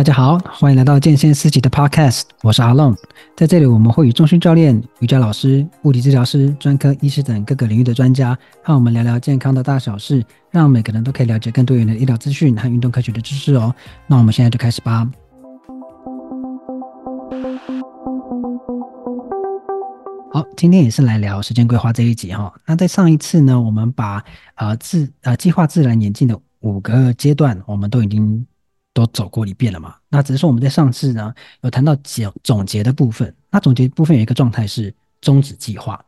大家好，欢迎来到健先思齐的 Podcast，我是阿龙。在这里，我们会与中心教练、瑜伽老师、物理治疗师、专科医师等各个领域的专家，和我们聊聊健康的大小事，让每个人都可以了解更多元的医疗资讯和运动科学的知识哦。那我们现在就开始吧。好，今天也是来聊时间规划这一集哈。那在上一次呢，我们把呃自呃计划自然演进的五个阶段，我们都已经。都走过一遍了嘛？那只是说我们在上次呢有谈到总总结的部分。那总结部分有一个状态是终止计划，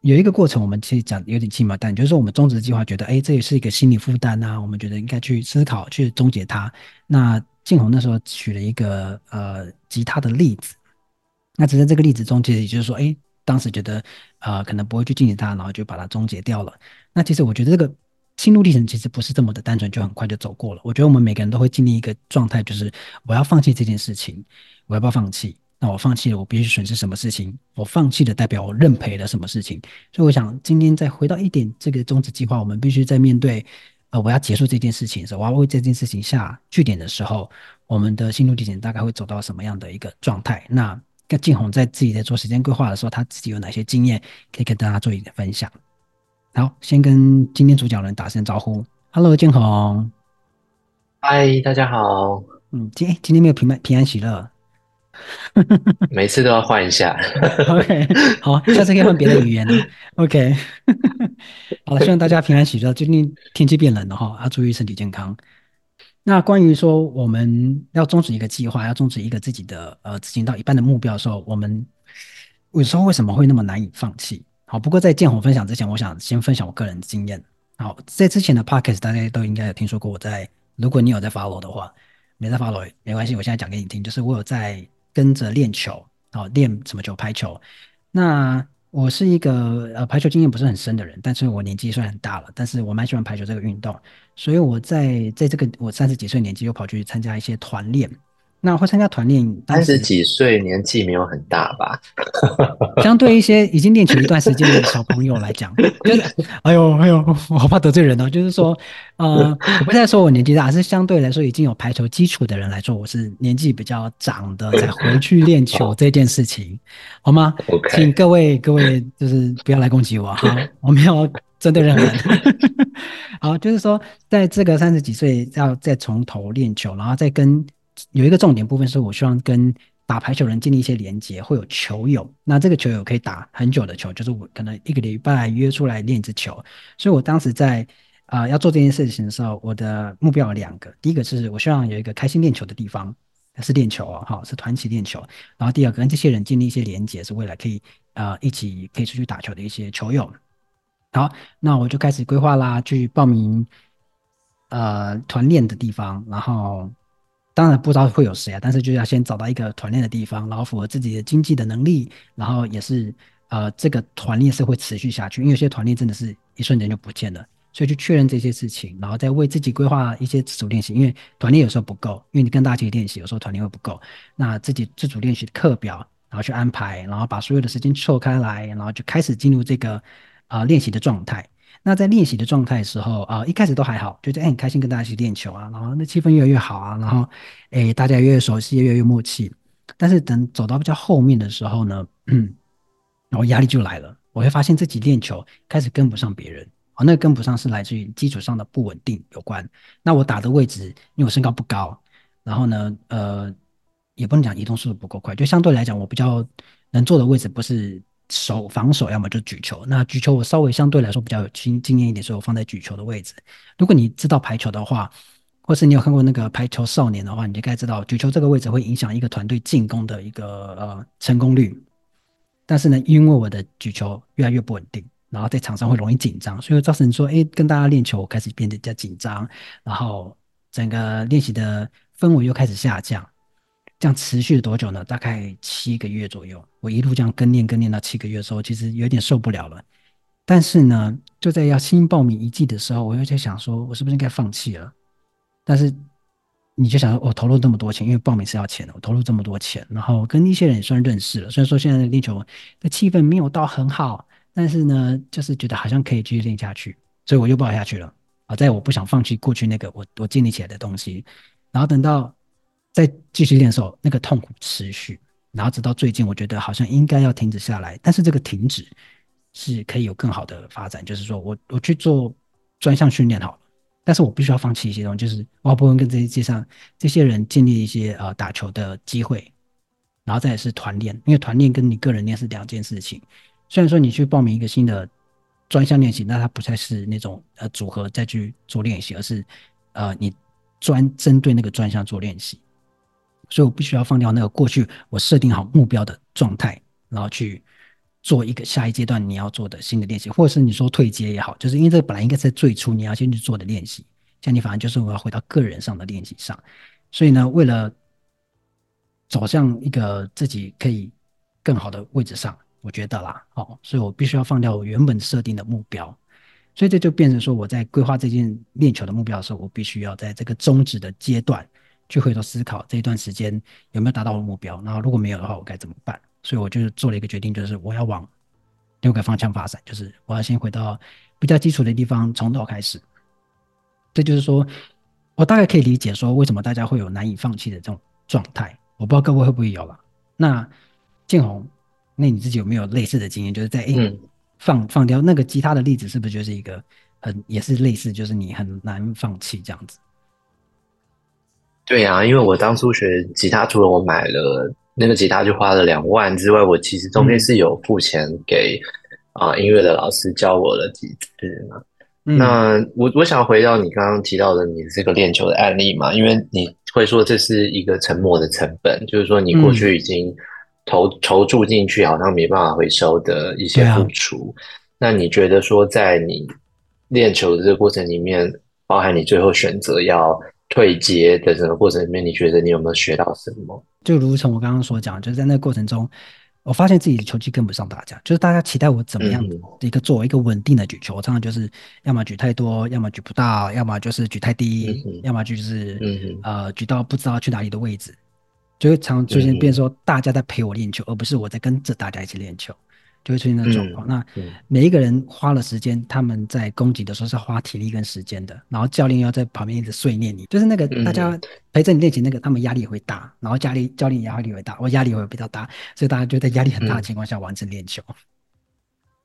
有一个过程我们其实讲有点轻描淡，就是说我们终止计划，觉得哎这也是一个心理负担啊，我们觉得应该去思考去终结它。那静红那时候举了一个呃吉他的例子，那只是这个例子中其实也就是说，哎当时觉得呃可能不会去进行它，然后就把它终结掉了。那其实我觉得这个。心路历程其实不是这么的单纯，就很快就走过了。我觉得我们每个人都会经历一个状态，就是我要放弃这件事情，我要不要放弃？那我放弃了，我必须损失什么事情？我放弃了，代表我认赔了什么事情？所以我想今天再回到一点，这个终止计划，我们必须在面对呃我要结束这件事情的时候，我要为这件事情下句点的时候，我们的心路历程大概会走到什么样的一个状态？那跟静红在自己在做时间规划的时候，他自己有哪些经验可以跟大家做一点分享？好，先跟今天主讲人打声招呼。Hello，建宏。嗨，大家好。嗯，今今天没有平安平安喜乐。每次都要换一下。OK，好，下次可以换别的语言了。OK，好了，希望大家平安喜乐。最近天气变冷了哈，要注意身体健康。那关于说我们要终止一个计划，要终止一个自己的呃执行到一半的目标的时候，我们有时候为什么会那么难以放弃？好，不过在建宏分享之前，我想先分享我个人经验。好，在之前的 podcast 大家都应该有听说过。我在，如果你有在 follow 的话，没在 follow 没关系，我现在讲给你听。就是我有在跟着练球，好，练什么球？排球。那我是一个呃排球经验不是很深的人，但是我年纪虽然很大了，但是我蛮喜欢排球这个运动，所以我在在这个我三十几岁年纪又跑去参加一些团练。那会参加团练，三十几岁年纪没有很大吧？相对一些已经练球一段时间的小朋友来讲，就是哎呦哎呦，我好怕得罪人哦。就是说，呃，我不再说我年纪大，而是相对来说已经有排球基础的人来说，我是年纪比较长的，才回去练球这件事情，好吗请各位各位就是不要来攻击我哈，我没有针对任何人。好，就是说，在这个三十几岁要再从头练球，然后再跟。有一个重点部分是我希望跟打排球人建立一些连接，会有球友。那这个球友可以打很久的球，就是我可能一个礼拜约出来练一次球。所以我当时在啊、要做这件事情的时候，我的目标有两个。第一个是我希望有一个开心练球的地方，是练球哦，好，是团体练球。然后第二个跟这些人建立一些连接，是未来可以啊、一起可以出去打球的一些球友。好，那我就开始规划啦，去报名呃团练的地方，然后。当然不知道会有谁啊，但是就要先找到一个团练的地方，然后符合自己的经济的能力，然后也是呃这个团练是会持续下去，因为有些团练真的是一瞬间就不见了，所以去确认这些事情，然后再为自己规划一些自主练习，因为团练有时候不够，因为你跟大家一起练习，有时候团练会不够，那自己自主练习的课表，然后去安排，然后把所有的时间错开来，然后就开始进入这个啊、练习的状态。那在练习的状态的时候啊、一开始都还好，觉得哎很开心跟大家一起练球啊，然后那气氛越来越好啊，然后哎大家越熟悉，越来越默契。但是等走到比较后面的时候呢，嗯，然后压力就来了，我会发现自己练球开始跟不上别人，哦，那个跟不上是来自于基础上的不稳定有关。那我打的位置，因为我身高不高，然后呢，呃，也不能讲移动速度不够快，就相对来讲，我比较能做的位置不是。守防守，要么就举球。那举球我稍微相对来说比较有经经验一点，所以我放在举球的位置。如果你知道排球的话，或是你有看过那个排球少年的话，你就该知道举球这个位置会影响一个团队进攻的一个呃成功率。但是呢，因为我的举球越来越不稳定，然后在场上会容易紧张，所以造成说，哎，跟大家练球我开始变得比较紧张，然后整个练习的氛围又开始下降。这样持续了多久呢？大概七个月左右。我一路这样跟练跟练到七个月的时候，其实有点受不了了。但是呢，就在要新报名一季的时候，我又在想说，我是不是应该放弃了？但是你就想说，我投入这么多钱，因为报名是要钱的，我投入这么多钱，然后跟一些人也算认识了。虽然说现在的练球的气氛没有到很好，但是呢，就是觉得好像可以继续练下去，所以我又报下去了。好在我不想放弃过去那个我我建立起来的东西，然后等到。再继续练的时候，那个痛苦持续，然后直到最近，我觉得好像应该要停止下来，但是这个停止是可以有更好的发展，就是说我我去做专项训练好了，但是我必须要放弃一些东西，就是我不能跟这些街上这些人建立一些呃打球的机会，然后再是团练，因为团练跟你个人练是两件事情。虽然说你去报名一个新的专项练习，那它不再是那种呃组合再去做练习，而是呃你专针对那个专项做练习。所以我必须要放掉那个过去我设定好目标的状态，然后去做一个下一阶段你要做的新的练习，或者是你说退阶也好，就是因为这个本来应该在最初你要先去做的练习，像你反而就是我要回到个人上的练习上。所以呢，为了走向一个自己可以更好的位置上。我觉得啦，哦，所以我必须要放掉我原本设定的目标，所以这就变成说，我在规划这件练球的目标的时候，我必须要在这个终止的阶段去回头思考这一段时间有没有达到我的目标，然后如果没有的话，我该怎么办？所以我就做了一个决定，就是我要往六个方向发展，就是我要先回到比较基础的地方，从头开始。这就是说，我大概可以理解说，为什么大家会有难以放弃的这种状态。我不知道各位会不会有了。那建宏。那你自己有没有类似的经验？就是在、欸嗯、放放掉那个吉他的例子，是不是就是一个很也是类似，就是你很难放弃这样子？对呀、啊，因为我当初学吉他，除了我买了那个吉他就花了两万之外，我其实中间是有付钱给啊、嗯呃、音乐的老师教我了几次嘛。嗯、那我我想回到你刚刚提到的你这个练球的案例嘛，因为你会说这是一个沉没的成本，就是说你过去已经、嗯。投投注进去好像没办法回收的一些付出，啊、那你觉得说在你练球的这个过程里面，包含你最后选择要退阶的这个过程里面，你觉得你有没有学到什么？就如同我刚刚所讲，就是在那个过程中，我发现自己的球技跟不上大家，就是大家期待我怎么样的一个作为一个稳定的举球，我常常就是要么举太多，要么举不到，要么就是举太低，嗯、要么就是、嗯、呃举到不知道去哪里的位置。就会常出现，变说大家在陪我练球，嗯、而不是我在跟着大家一起练球，就会出现那状况。嗯、那每一个人花了时间，他们在攻击的时候是要花体力跟时间的，然后教练要在旁边一直碎念你，就是那个大家陪着你练习，那个他们压力也会大，然后家里教练压力也会大，我压力也会比较大，所以大家就在压力很大的情况下完成练球。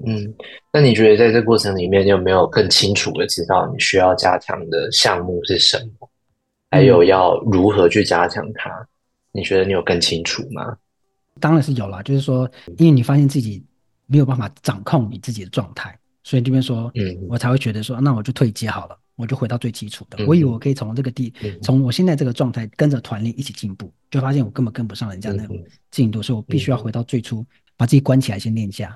嗯，那你觉得在这过程里面，你有没有更清楚的知道你需要加强的项目是什么，还有要如何去加强它？你觉得你有更清楚吗？当然是有啦，就是说，因为你发现自己没有办法掌控你自己的状态，所以这边说，嗯，我才会觉得说，那我就退阶好了，我就回到最基础的。嗯、我以为我可以从这个地，从、嗯、我现在这个状态跟着团练一起进步，就发现我根本跟不上人家那种进度，嗯、所以我必须要回到最初，把自己关起来先练一下。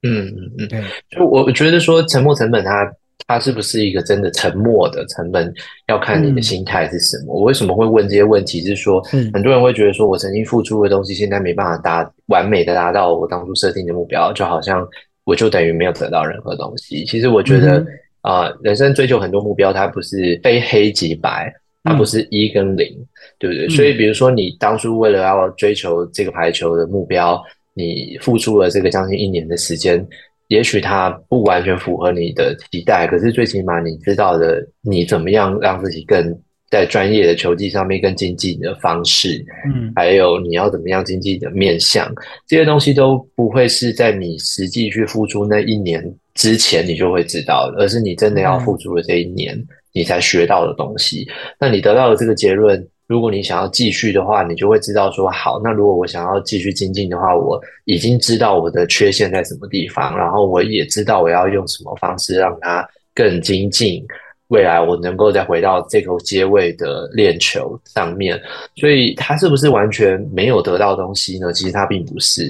嗯嗯嗯，对，就我觉得说沉没成本它。它是不是一个真的沉默的成本？要看你的心态是什么。嗯、我为什么会问这些问题？是说，嗯、很多人会觉得说，我曾经付出的东西，现在没办法达完美的达到我当初设定的目标，就好像我就等于没有得到任何东西。其实我觉得，啊、嗯呃，人生追求很多目标，它不是非黑即白，它不是一跟零，嗯、对不对？所以，比如说你当初为了要追求这个排球的目标，你付出了这个将近一年的时间。也许它不完全符合你的期待，可是最起码你知道的，你怎么样让自己更在专业的球技上面更精进的方式，嗯，还有你要怎么样精进的面向，这些东西都不会是在你实际去付出那一年之前你就会知道的，而是你真的要付出的这一年，你才学到的东西。那你得到的这个结论。如果你想要继续的话，你就会知道说好。那如果我想要继续精进的话，我已经知道我的缺陷在什么地方，然后我也知道我要用什么方式让它更精进。未来我能够再回到这个阶位的练球上面。所以他是不是完全没有得到东西呢？其实他并不是。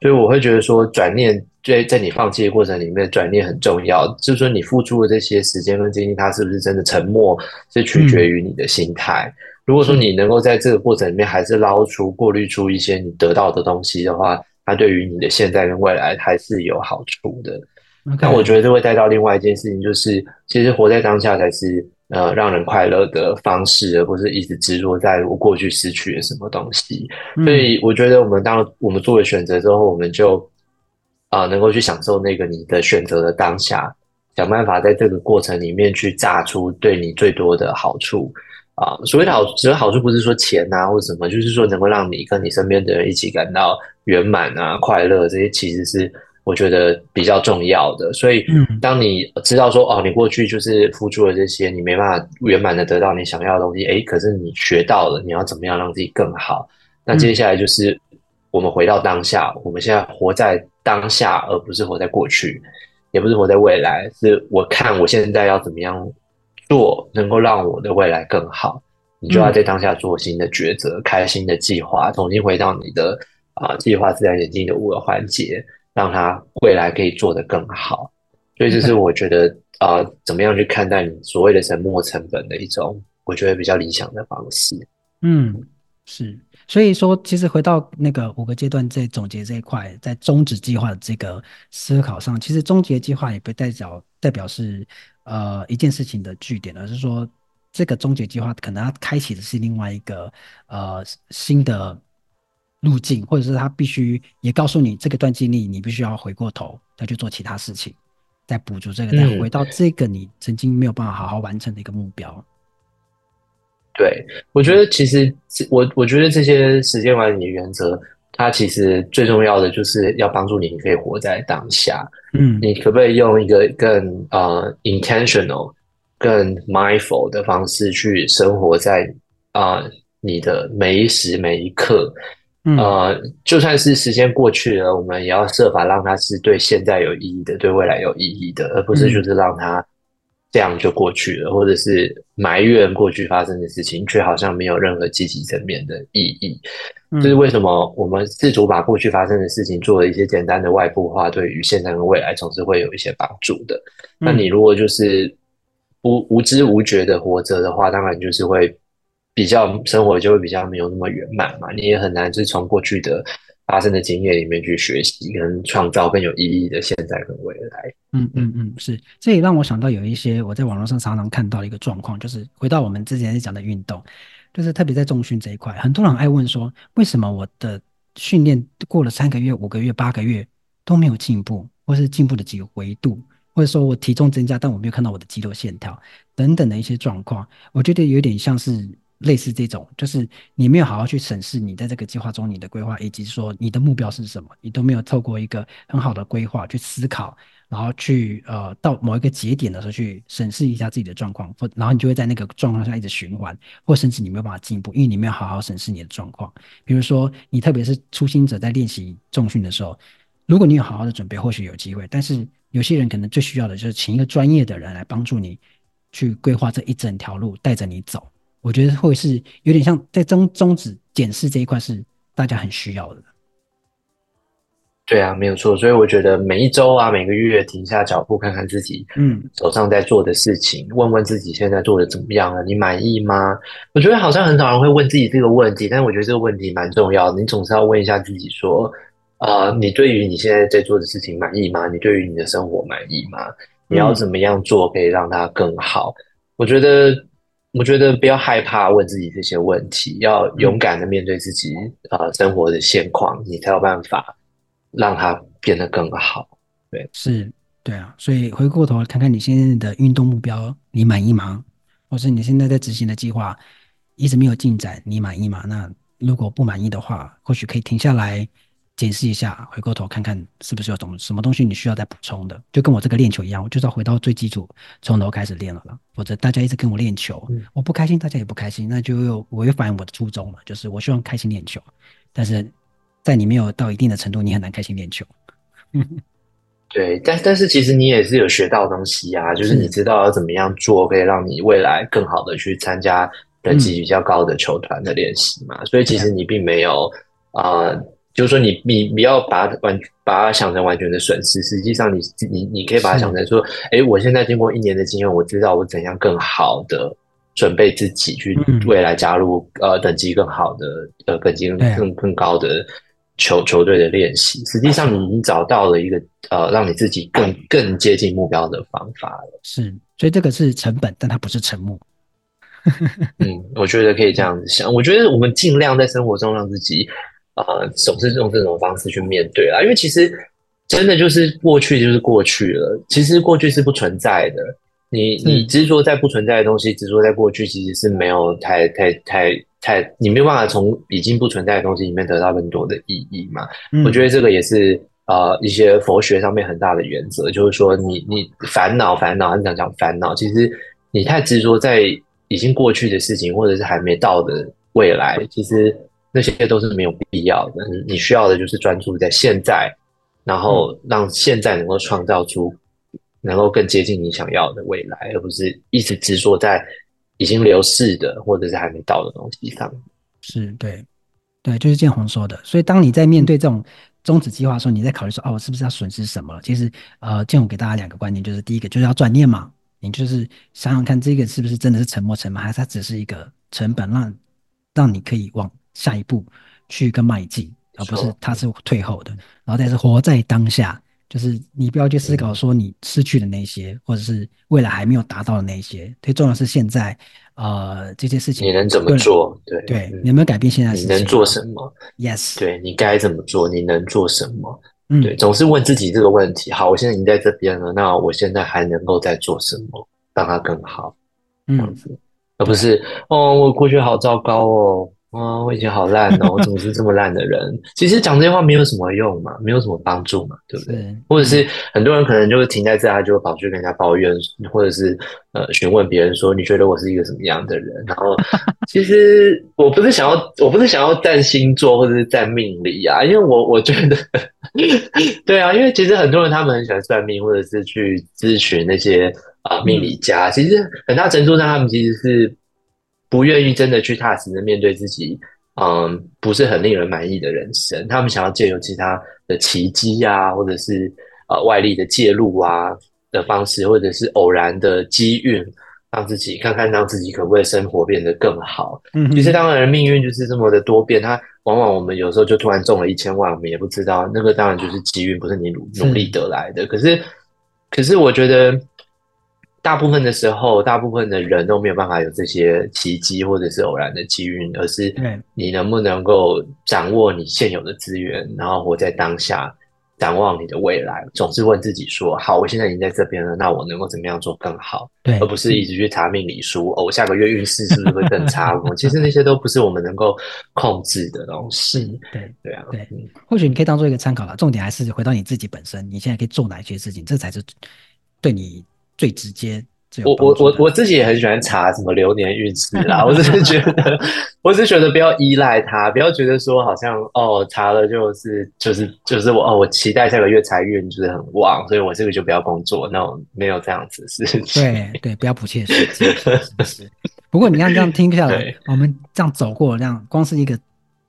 所以我会觉得说，转念在在你放弃的过程里面，转念很重要。就是说，你付出的这些时间跟精力，它是不是真的沉默，是取决于你的心态。嗯如果说你能够在这个过程里面还是捞出、过滤出一些你得到的东西的话，它对于你的现在跟未来还是有好处的。但我觉得这会带到另外一件事情，就是其实活在当下才是呃让人快乐的方式，而不是一直执着在我过去失去了什么东西。嗯、所以我觉得我们当我们做了选择之后，我们就啊、呃、能够去享受那个你的选择的当下，想办法在这个过程里面去榨出对你最多的好处。啊，所谓的好，所谓好处不是说钱啊或者什么，就是说能够让你跟你身边的人一起感到圆满啊、快乐，这些其实是我觉得比较重要的。所以，当你知道说哦，你过去就是付出了这些，你没办法圆满的得到你想要的东西，诶，可是你学到了，你要怎么样让自己更好？那接下来就是我们回到当下，我们现在活在当下，而不是活在过去，也不是活在未来，是我看我现在要怎么样。做能够让我的未来更好，你就要在当下做新的抉择，嗯、开新的计划，重新回到你的啊计划自然演进的五个环节，让它未来可以做得更好。所以这是我觉得啊、呃，怎么样去看待你所谓的沉没成本的一种，我觉得比较理想的方式。嗯，是。所以说，其实回到那个五个阶段在总结这一块，在终止计划的这个思考上，其实终结计划也不代表代表是。呃，一件事情的据点，而是说这个终结计划可能它开启的是另外一个呃新的路径，或者是他必须也告诉你这个段经历，你必须要回过头再去做其他事情，再补足这个，再回到这个你曾经没有办法好好完成的一个目标。嗯、对，我觉得其实我我觉得这些时间管理的原则。它其实最重要的就是要帮助你，你可以活在当下。嗯，你可不可以用一个更呃 intentional、更 mindful 的方式去生活在啊、呃、你的每一时每一刻？嗯、呃，就算是时间过去了，我们也要设法让它是对现在有意义的，对未来有意义的，而不是就是让它这样就过去了，或者是埋怨过去发生的事情，却好像没有任何积极层面的意义。这是为什么我们试图把过去发生的事情做了一些简单的外部化，对于现在跟未来总是会有一些帮助的。那你如果就是无无知无觉的活着的话，当然就是会比较生活就会比较没有那么圆满嘛。你也很难是从过去的发生的经验里面去学习跟创造更有意义的现在跟未来。嗯嗯嗯，是。这也让我想到有一些我在网络上常常看到的一个状况，就是回到我们之前讲的运动。就是特别在重训这一块，很多人爱问说，为什么我的训练过了三个月、五个月、八个月都没有进步，或是进步的几个维度，或者说我体重增加，但我没有看到我的肌肉线条等等的一些状况，我觉得有点像是类似这种，就是你没有好好去审视你在这个计划中你的规划，以及说你的目标是什么，你都没有透过一个很好的规划去思考。然后去呃到某一个节点的时候去审视一下自己的状况，或然后你就会在那个状况下一直循环，或甚至你没有办法进步，因为你没有好好审视你的状况。比如说你特别是初心者在练习重训的时候，如果你有好好的准备，或许有机会。但是有些人可能最需要的就是请一个专业的人来帮助你去规划这一整条路，带着你走。我觉得会是有点像在中终止检视这一块是大家很需要的。对啊，没有错。所以我觉得每一周啊，每个月停下脚步，看看自己嗯手上在做的事情，嗯、问问自己现在做的怎么样了，你满意吗？我觉得好像很少人会问自己这个问题，但是我觉得这个问题蛮重要的。你总是要问一下自己说，呃，你对于你现在在做的事情满意吗？你对于你的生活满意吗？你要怎么样做可以让它更好？嗯、我觉得，我觉得不要害怕问自己这些问题，要勇敢的面对自己啊、嗯呃、生活的现况，你才有办法。让它变得更好，对，是，对啊，所以回过头看看你现在的运动目标，你满意吗？或是你现在在执行的计划一直没有进展，你满意吗？那如果不满意的话，或许可以停下来检视一下，回过头看看是不是有什么什么东西你需要再补充的。就跟我这个练球一样，我就是要回到最基础，从头开始练了啦。否则大家一直跟我练球，嗯、我不开心，大家也不开心，那就又违反我的初衷了。就是我希望开心练球，但是。在你没有到一定的程度，你很难开心练球。对，但但是其实你也是有学到东西啊，就是你知道要怎么样做，可以让你未来更好的去参加等级比较高的球团的练习嘛。嗯、所以其实你并没有啊、呃，就是说你你你要把它完把它想成完全的损失，实际上你你你可以把它想成说，哎，我现在经过一年的经验，我知道我怎样更好的准备自己去未来加入、嗯、呃等级更好的呃等级更更高的。球球队的练习，实际上你已经找到了一个呃，让你自己更更接近目标的方法了。是，所以这个是成本，但它不是沉默。嗯，我觉得可以这样子想。我觉得我们尽量在生活中让自己呃，总是用这种方式去面对啦。因为其实真的就是过去就是过去了，其实过去是不存在的。你你执着在不存在的东西，执着在过去，其实是没有太太太太，你没有办法从已经不存在的东西里面得到更多的意义嘛？嗯、我觉得这个也是呃一些佛学上面很大的原则，就是说你你烦恼烦恼，很想讲烦恼，其实你太执着在已经过去的事情，或者是还没到的未来，其实那些都是没有必要的。你需要的就是专注在现在，然后让现在能够创造出。能够更接近你想要的未来，而不是一直执着在已经流逝的或者是还没到的东西上。是对，对，就是建宏说的。所以，当你在面对这种终止计划的时候，你在考虑说，哦，我是不是要损失什么了？其实，呃，建宏给大家两个观念，就是第一个就是要转念嘛，你就是想想看，这个是不是真的是沉没成本，还是它只是一个成本让，让让你可以往下一步去一个迈进，而不是它是退后的。然后再是活在当下。就是你不要去思考说你失去的那些，嗯、或者是未来还没有达到的那些，最重要的是现在，呃，这些事情你能怎么做？对对，你有没有改变现在？你能做什么？Yes，对你该怎么做？你能做什么？嗯，对，总是问自己这个问题。好，我现在已经在这边了，那我现在还能够再做什么，让它更好？这样子，嗯、而不是哦，我过去好糟糕哦。哦，我以前好烂哦，我怎么是这么烂的人？其实讲这些话没有什么用嘛，没有什么帮助嘛，对不对？是或者是很多人可能就会停在这，他就会跑去跟人家抱怨，或者是呃询问别人说，你觉得我是一个什么样的人？然后 其实我不是想要，我不是想要占星座或者是占命理啊，因为我我觉得，对啊，因为其实很多人他们很喜欢算命，或者是去咨询那些啊、呃、命理家，嗯、其实很大程度上他们其实是。不愿意真的去踏实的面对自己，嗯，不是很令人满意的人生。他们想要借由其他的奇迹啊，或者是呃外力的介入啊的方式，或者是偶然的机运，让自己看看让自己可不可以生活变得更好。嗯，其实当然命运就是这么的多变，它往往我们有时候就突然中了一千万，我们也不知道，那个当然就是机运，不是你努努力得来的。是可是，可是我觉得。大部分的时候，大部分的人都没有办法有这些奇迹或者是偶然的机遇，而是你能不能够掌握你现有的资源，然后活在当下，展望你的未来。总是问自己说：好，我现在已经在这边了，那我能够怎么样做更好？对，而不是一直去查命理书。哦，下个月运势是不是会更差？我其实那些都不是我们能够控制的东西。对对啊，对，或许你可以当做一个参考了。重点还是回到你自己本身，你现在可以做哪些事情，这才是对你。最直接，我我我我自己也很喜欢查什么流年运势啦。我只是觉得，我只是觉得不要依赖它，不要觉得说好像哦查了就是就是就是我哦我期待下个月财运就是很旺，所以我这个就不要工作，那种没有这样子的事情。对对，不要不切实际，是不是？不过你看这样听下 来，我们这样走过，这样光是一个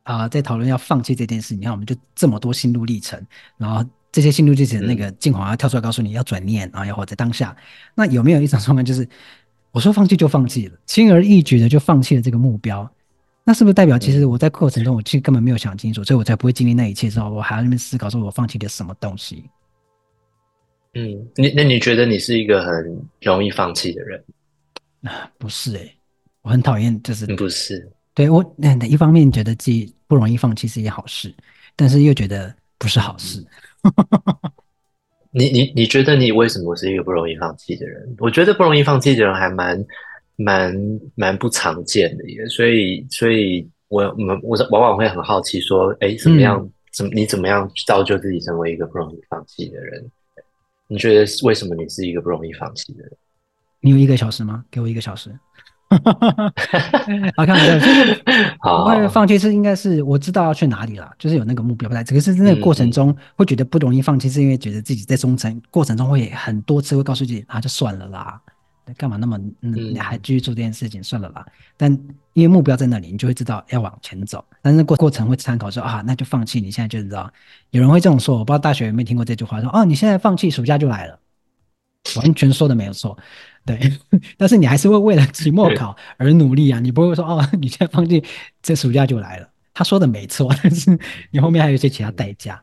啊、呃，在讨论要放弃这件事，你看我们就这么多心路历程，然后。这些心路历程，那个建宏要跳出来告诉你要转念，然后要活在当下。那有没有一种状况，就是我说放弃就放弃了，轻而易举的就放弃了这个目标？那是不是代表其实我在过程中我其实根本没有想清楚，所以我才不会经历那一切之后，我还要那边思考说我放弃了什么东西？嗯，你那你觉得你是一个很容易放弃的人？啊，不是诶、欸，我很讨厌，就是不是对我那一方面觉得自己不容易放弃是一件好事，但是又觉得不是好事。嗯 你你你觉得你为什么是一个不容易放弃的人？我觉得不容易放弃的人还蛮蛮蛮不常见的耶，所以所以我我我往往会很好奇说，哎，怎么样？怎么你怎么样造就自己成为一个不容易放弃的人？你觉得为什么你是一个不容易放弃的人？你有一个小时吗？给我一个小时。哈哈哈哈哈！好看，就是不会放弃，是应该是我知道要去哪里了，就是有那个目标在。只是那个过程中会觉得不容易放弃，是因为觉得自己在中程过程中会很多次会告诉自己啊，就算了啦，干嘛那么嗯，你还继续做这件事情，算了啦。但因为目标在那里，你就会知道要往前走。但是过过程会参考说啊，那就放弃。你现在就知道，有人会这种说，我不知道大学有没有听过这句话，说哦，你现在放弃，暑假就来了。完全说的没有错。对，但是你还是会为了期末考而努力啊！你不会说哦，你现在放弃，这暑假就来了。他说的没错，但是你后面还有一些其他代价。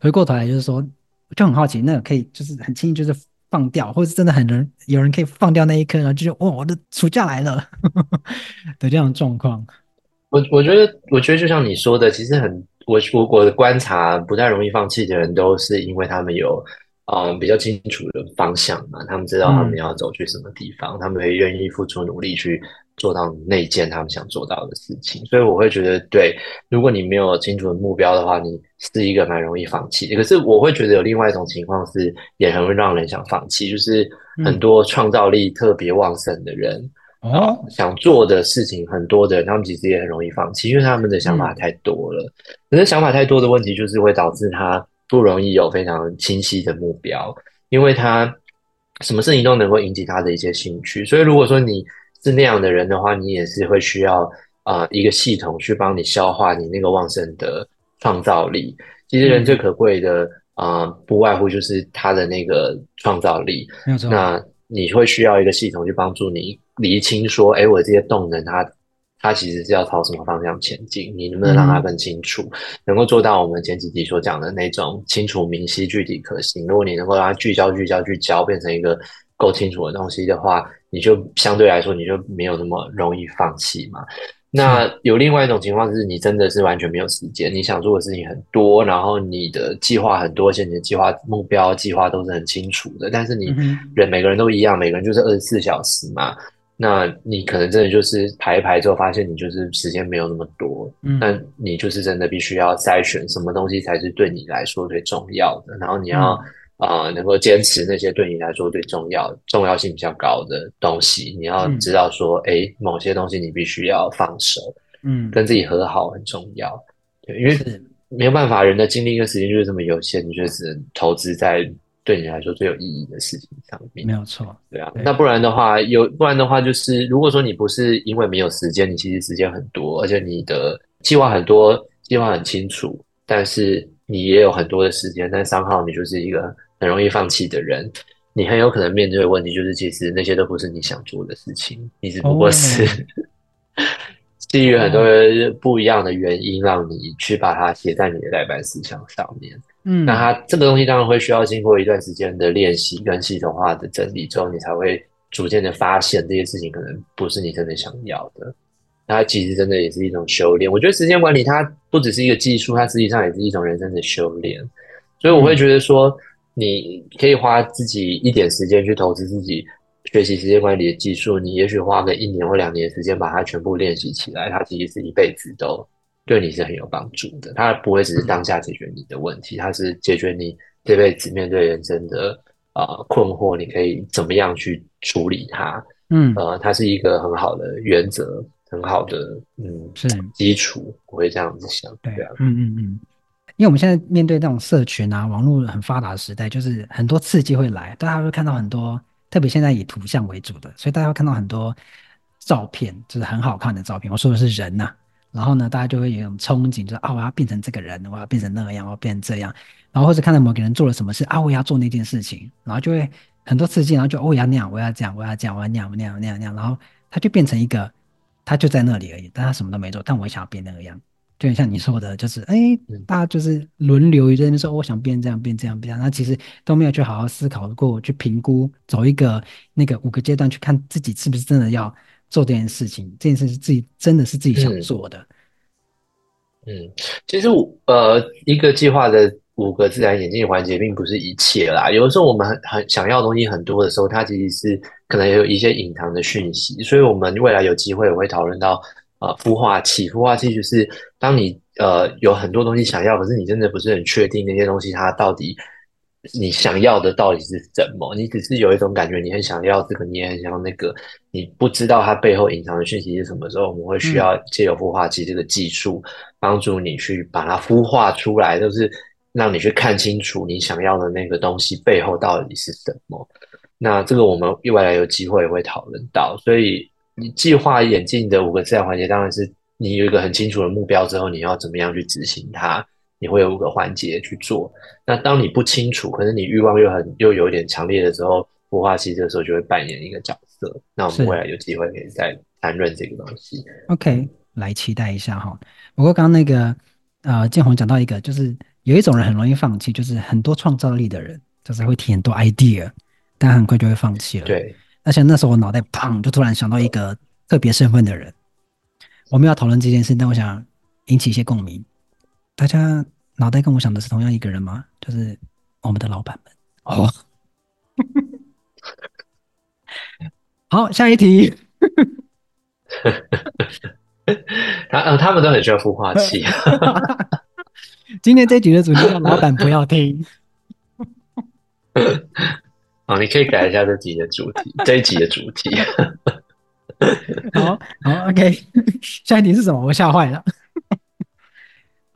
回过头来就是说，就很好奇，那个可以就是很轻易就是放掉，或者是真的很人有人可以放掉那一刻，然后就是哦，我的暑假来了的这样的状况。我我觉得，我觉得就像你说的，其实很我我我的观察，不太容易放弃的人，都是因为他们有。嗯比较清楚的方向嘛，他们知道他们要走去什么地方，嗯、他们会愿意付出努力去做到那件他们想做到的事情。所以我会觉得，对，如果你没有清楚的目标的话，你是一个蛮容易放弃的。可是我会觉得有另外一种情况是，也很会让人想放弃，就是很多创造力特别旺盛的人。嗯啊，想做的事情很多的人，他们其实也很容易放弃，因为他们的想法太多了。可是想法太多的问题，就是会导致他不容易有非常清晰的目标，因为他什么事情都能够引起他的一些兴趣。所以，如果说你是那样的人的话，你也是会需要啊、呃、一个系统去帮你消化你那个旺盛的创造力。其实人最可贵的啊、呃，不外乎就是他的那个创造力。那你会需要一个系统去帮助你。厘清说，哎，我这些动能它，它它其实是要朝什么方向前进？你能不能让它更清楚，嗯、能够做到我们前几集所讲的那种清楚、明晰、具体、可行？如果你能够让它聚焦、聚焦、聚焦，变成一个够清楚的东西的话，你就相对来说你就没有那么容易放弃嘛。那有另外一种情况是，你真的是完全没有时间，你想做的事情很多，然后你的计划很多，而且你的计划目标计划都是很清楚的，但是你人每个人都一样，每个人就是二十四小时嘛。那你可能真的就是排一排之后，发现你就是时间没有那么多，嗯，那你就是真的必须要筛选什么东西才是对你来说最重要的，然后你要啊、嗯呃、能够坚持那些对你来说最重要、重要性比较高的东西。你要知道说，哎、嗯，某些东西你必须要放手，嗯，跟自己和好很重要，对，因为没有办法，人的精力跟时间就是这么有限，你就只能投资在。对你来说最有意义的事情上面，没有错，对啊。对，那不然的话，有不然的话，就是如果说你不是因为没有时间，你其实时间很多，而且你的计划很多，计划很清楚，但是你也有很多的时间，但三号你就是一个很容易放弃的人，你很有可能面对的问题就是，其实那些都不是你想做的事情，你只不过是、oh. 基于很多不一样的原因，让你去把它写在你的代办事项上面。嗯，那它这个东西当然会需要经过一段时间的练习跟系统化的整理之后，你才会逐渐的发现这些事情可能不是你真的想要的。它其实真的也是一种修炼。我觉得时间管理它不只是一个技术，它实际上也是一种人生的修炼。所以我会觉得说，你可以花自己一点时间去投资自己学习时间管理的技术，你也许花个一年或两年的时间把它全部练习起来，它其实是一辈子都。对你是很有帮助的，它不会只是当下解决你的问题，它是解决你这辈子面对人生的啊、呃、困惑，你可以怎么样去处理它？嗯，呃，它是一个很好的原则，很好的嗯是基础，我会这样子想。对啊，嗯嗯嗯，因为我们现在面对这种社群啊、网络很发达的时代，就是很多刺激会来，大家会看到很多，特别现在以图像为主的，所以大家会看到很多照片，就是很好看的照片。我说的是人呐、啊。然后呢，大家就会有一种憧憬，就是啊，我要变成这个人，我要变成那样，我要变成这样。然后或者看到某个人做了什么事啊，我也要做那件事情，然后就会很多刺激，然后就哦，我要那样，我要这样，我要这样，我要那样，那样，那样，那样。然后他就变成一个，他就在那里而已，但他什么都没做。但我也想要变那个样，就很像你说的，就是哎，大家就是轮流一阵说，我想变这样，变这样，变这样。那其实都没有去好好思考过，去评估，走一个那个五个阶段，去看自己是不是真的要。做这件事情，这件事是自己真的是自己想做的。嗯，其实呃，一个计划的五个自然演进环节并不是一切啦。有的时候我们很很想要的东西很多的时候，它其实是可能也有一些隐藏的讯息。所以，我们未来有机会也会讨论到呃孵化器。孵化器就是当你呃有很多东西想要，可是你真的不是很确定那些东西它到底。你想要的到底是什么？你只是有一种感觉，你很想要这个，你也很想要那个，你不知道它背后隐藏的讯息是什么时候，我们会需要借由孵化器这个技术，帮助你去把它孵化出来，就是让你去看清楚你想要的那个东西背后到底是什么。那这个我们未来有机会也会讨论到。所以你计划演进的五个自然环节，当然是你有一个很清楚的目标之后，你要怎么样去执行它。你会有五个环节去做，那当你不清楚，可是你欲望又很又有点强烈的时候，孵化器这个时候就会扮演一个角色。那我们未来有机会可以再谈论这个东西。OK，来期待一下哈。不过刚刚那个呃，建宏讲到一个，就是有一种人很容易放弃，就是很多创造力的人，就是会提很多 idea，但很快就会放弃了。对。而且那时候我脑袋砰，就突然想到一个特别身份的人。我们要讨论这件事，但我想引起一些共鸣。大家脑袋跟我想的是同样一个人吗？就是我们的老板们。哦，好，下一题。他呃，他们都很需要孵化器。今天这集的主题叫“老板不要听”。哦，你可以改一下这集的主题，这一集的主题。好好，OK。下一题是什么？我吓坏了。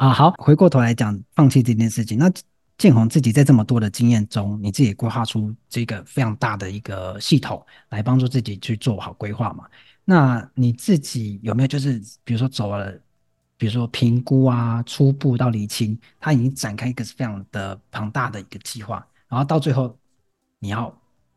啊，好，回过头来讲放弃这件事情。那建宏自己在这么多的经验中，你自己规划出这个非常大的一个系统，来帮助自己去做好规划嘛？那你自己有没有就是，比如说走了，比如说评估啊，初步到厘清，他已经展开一个是非常的庞大的一个计划，然后到最后你要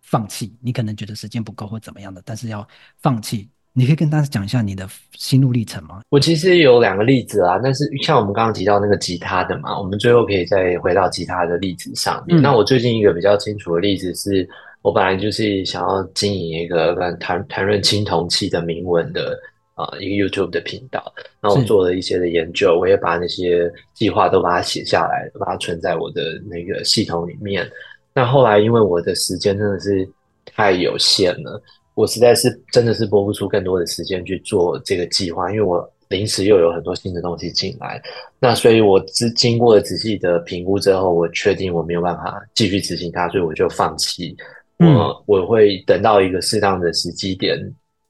放弃，你可能觉得时间不够或怎么样的，但是要放弃。你可以跟大家讲一下你的心路历程吗？我其实有两个例子啊，但是像我们刚刚提到那个吉他的嘛，我们最后可以再回到吉他的例子上面。嗯、那我最近一个比较清楚的例子是，我本来就是想要经营一个跟谈谈论青铜器的铭文的啊、呃、一个 YouTube 的频道。那我做了一些的研究，我也把那些计划都把它写下来，把它存在我的那个系统里面。那后来因为我的时间真的是太有限了。我实在是真的是拨不出更多的时间去做这个计划，因为我临时又有很多新的东西进来，那所以我只经过了仔细的评估之后，我确定我没有办法继续执行它，所以我就放弃。我我会等到一个适当的时机点，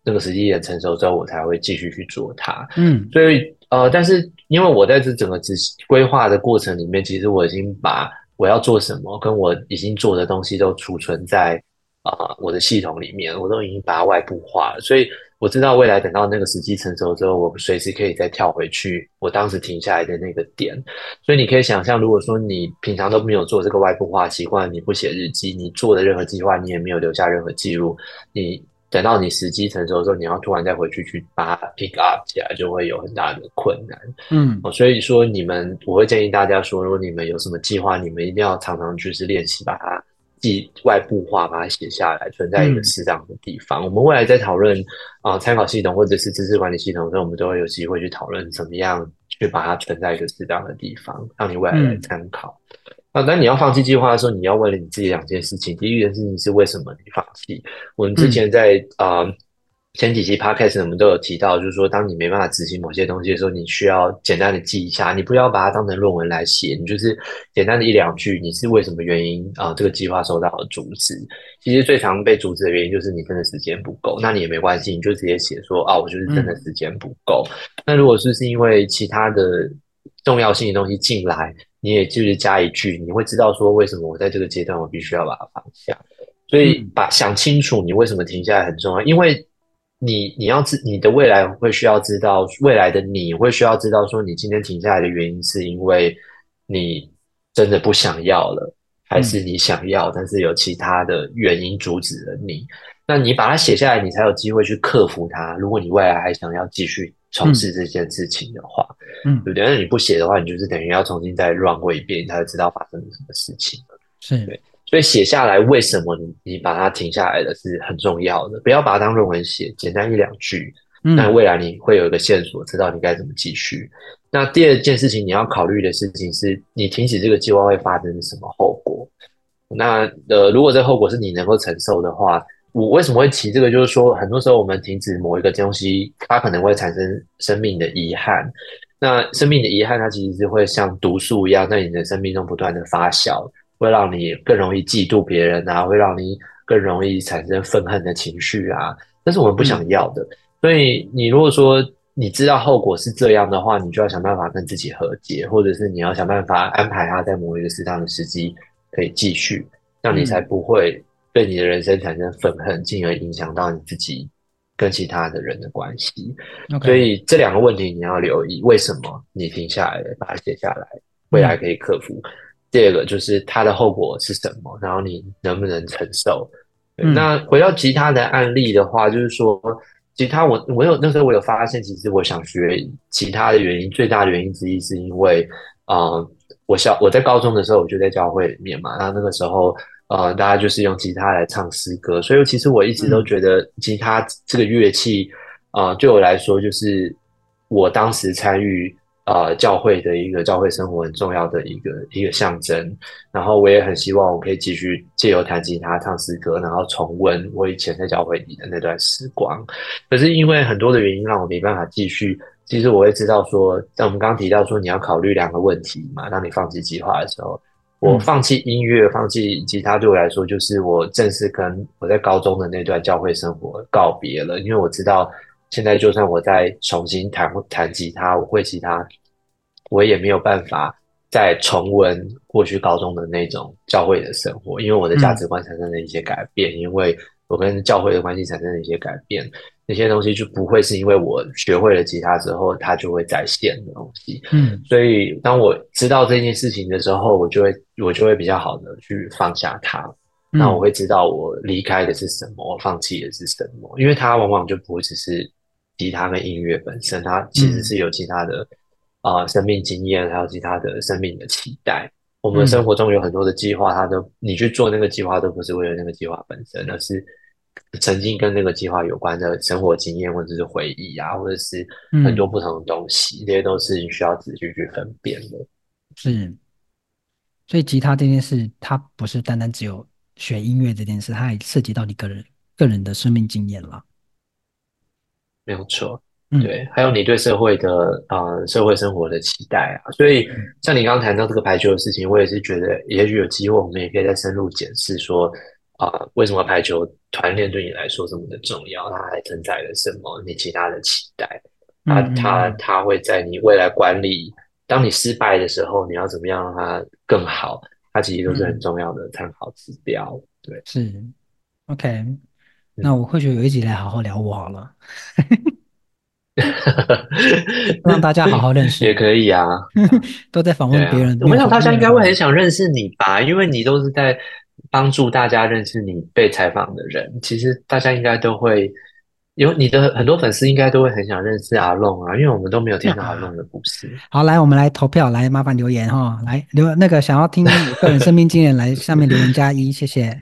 那个时机点成熟之后，我才会继续去做它。嗯，所以呃，但是因为我在这整个执行规划的过程里面，其实我已经把我要做什么跟我已经做的东西都储存在。啊、呃，我的系统里面我都已经把它外部化了，所以我知道未来等到那个时机成熟之后，我随时可以再跳回去我当时停下来的那个点。所以你可以想象，如果说你平常都没有做这个外部化习惯，你不写日记，你做的任何计划你也没有留下任何记录，你等到你时机成熟的时候，你要突然再回去去把它 pick up 起来，就会有很大的困难。嗯，所以说你们，我会建议大家说，如果你们有什么计划，你们一定要常常就是练习把它。外部化，把它写下来，存在一个适当的地方。嗯、我们未来在讨论啊参考系统或者是知识管理系统的时候，我们都会有机会去讨论怎么样去把它存在一个适当的地方，让你未来来参考。嗯、啊，当你要放弃计划的时候，你要问了你自己两件事情。第一件事情是为什么你放弃？我们之前在啊。嗯呃前几期 podcast 我们都有提到，就是说，当你没办法执行某些东西的时候，你需要简单的记一下，你不要把它当成论文来写，你就是简单的一两句，你是为什么原因啊、呃？这个计划受到了阻止。其实最常被阻止的原因就是你真的时间不够，那你也没关系，你就直接写说啊，我就是真的时间不够。嗯、那如果是是因为其他的重要性的东西进来，你也就是加一句，你会知道说为什么我在这个阶段我必须要把它放下。所以把想清楚你为什么停下来很重要，因为。你你要知你的未来会需要知道未来的你会需要知道说你今天停下来的原因是因为你真的不想要了，还是你想要，但是有其他的原因阻止了你？那你把它写下来，你才有机会去克服它。如果你未来还想要继续从事这件事情的话，嗯，对不对？那你不写的话，你就是等于要重新再 run 过一遍，你才会知道发生了什么事情。是对。所以写下来，为什么你你把它停下来的是很重要的，不要把它当论文写，简单一两句，那未来你会有一个线索，知道你该怎么继续。嗯、那第二件事情你要考虑的事情是，你停止这个计划会发生什么后果？那呃，如果这后果是你能够承受的话，我为什么会提这个？就是说，很多时候我们停止某一个东西，它可能会产生生命的遗憾。那生命的遗憾，它其实是会像毒素一样，在你的生命中不断的发酵。会让你更容易嫉妒别人啊，会让你更容易产生愤恨的情绪啊，这是我们不想要的。嗯、所以你如果说你知道后果是这样的话，你就要想办法跟自己和解，或者是你要想办法安排他在某一个适当的时机可以继续，让你才不会对你的人生产生愤恨，进而影响到你自己跟其他的人的关系。所以这两个问题你要留意，为什么你停下来了，把它写下来，未来可以克服。嗯第二个就是它的后果是什么，然后你能不能承受？嗯、那回到其他的案例的话，就是说，吉他我我有那时候我有发现，其实我想学吉他的原因，最大的原因之一是因为，呃，我小我在高中的时候我就在教会里面嘛，然后那个时候呃，大家就是用吉他来唱诗歌，所以其实我一直都觉得吉他这个乐器，啊、嗯呃，对我来说就是我当时参与呃教会的一个教会生活很重要的一个一个象征。然后我也很希望我可以继续借由弹吉他、唱诗歌，然后重温我以前在教会里的那段时光。可是因为很多的原因，让我没办法继续。其实我会知道说，在我们刚刚提到说，你要考虑两个问题嘛。当你放弃计划的时候，我放弃音乐、放弃吉他，对我来说，就是我正式跟我在高中的那段教会生活告别了。因为我知道，现在就算我再重新弹弹吉他，我会吉他，我也没有办法再重温过去高中的那种教会的生活，因为我的价值观产生了一些改变，因为我跟教会的关系产生了一些改变。那些东西就不会是因为我学会了吉他之后，它就会再现的东西。嗯，所以当我知道这件事情的时候，我就会我就会比较好的去放下它。嗯，那我会知道我离开的是什么，我放弃的是什么，因为它往往就不会只是吉他跟音乐本身，它其实是有其他的啊、生命经验，还有其他的生命的期待。我们生活中有很多的计划，它都你去做那个计划，都不是为了那个计划本身，而是。曾经跟那个计划有关的生活经验，或者是回忆啊，或者是很多不同的东西，嗯、这些都是你需要仔细去分辨的。是，所以吉他这件事，它不是单单只有学音乐这件事，它还涉及到你个人个人的生命经验了。没有错，对，还有你对社会的呃社会生活的期待啊。所以，像你刚刚谈到这个排球的事情，我也是觉得，也许有机会，我们也可以再深入检视说。啊、呃，为什么排球团练对你来说这么的重要？它还承载了什么？你其他的期待？它它它会在你未来管理，当你失败的时候，你要怎么样让它更好？它其实都是很重要的参考指标。嗯、对，是 OK。那我或许有一集来好好聊我好了，让大家好好认识也可以啊。都在访问别人，我想大家应该会很想认识你吧，因为你都是在。帮助大家认识你被采访的人，其实大家应该都会有你的很多粉丝，应该都会很想认识阿龙啊，因为我们都没有听到阿龙的故事。好，来，我们来投票，来麻烦留言哈，来留那个想要听个人生命经验，来下面留言加一，谢谢。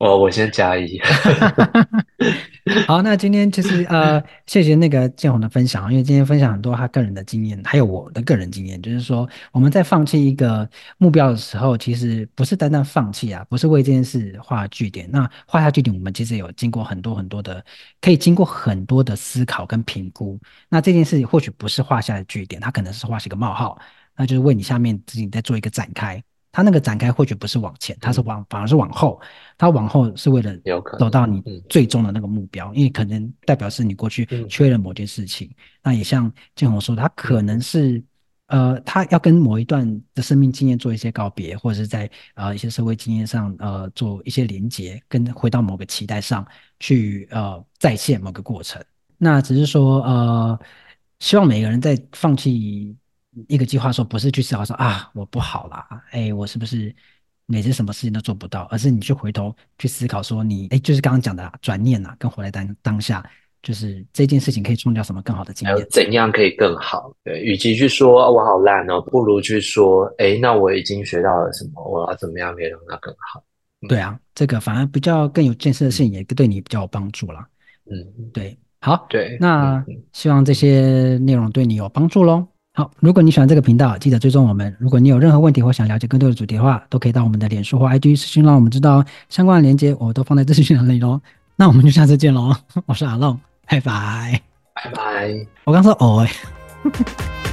哦我先加一。好，那今天其实呃，谢谢那个建宏的分享，因为今天分享很多他个人的经验，还有我的个人经验，就是说我们在放弃一个目标的时候，其实不是单单放弃啊，不是为这件事画句点。那画下句点，我们其实有经过很多很多的，可以经过很多的思考跟评估。那这件事或许不是画下的句点，它可能是画下一个冒号，那就是为你下面自己再做一个展开。它那个展开或许不是往前，它是往反而是往后。它往后是为了走到你最终的那个目标，因为可能代表是你过去缺了某件事情。那也像建宏说，他可能是呃，他要跟某一段的生命经验做一些告别，或者是在呃一些社会经验上呃做一些连接，跟回到某个期待上去呃再现某个过程。那只是说呃，希望每个人在放弃。一个计划说不是去思考说啊，我不好啦，哎，我是不是每次什么事情都做不到？而是你去回头去思考说你哎，就是刚刚讲的、啊、转念呐、啊，跟活在当当下，就是这件事情可以创造什么更好的经验？怎样可以更好？对，与其去说我好烂哦，不如去说哎，那我已经学到了什么？我要怎么样可以让它更好？嗯、对啊，这个反而比较更有建设性，也对你比较有帮助啦。嗯，对，好，对，那希望这些内容对你有帮助喽。好，如果你喜欢这个频道，记得追踪我们。如果你有任何问题或想了解更多的主题的话，都可以到我们的脸书或 IG 私信让我们知道。相关的链接我都放在资讯栏里喽。那我们就下次见喽，我是阿浪，拜拜，拜拜。我刚说哦、欸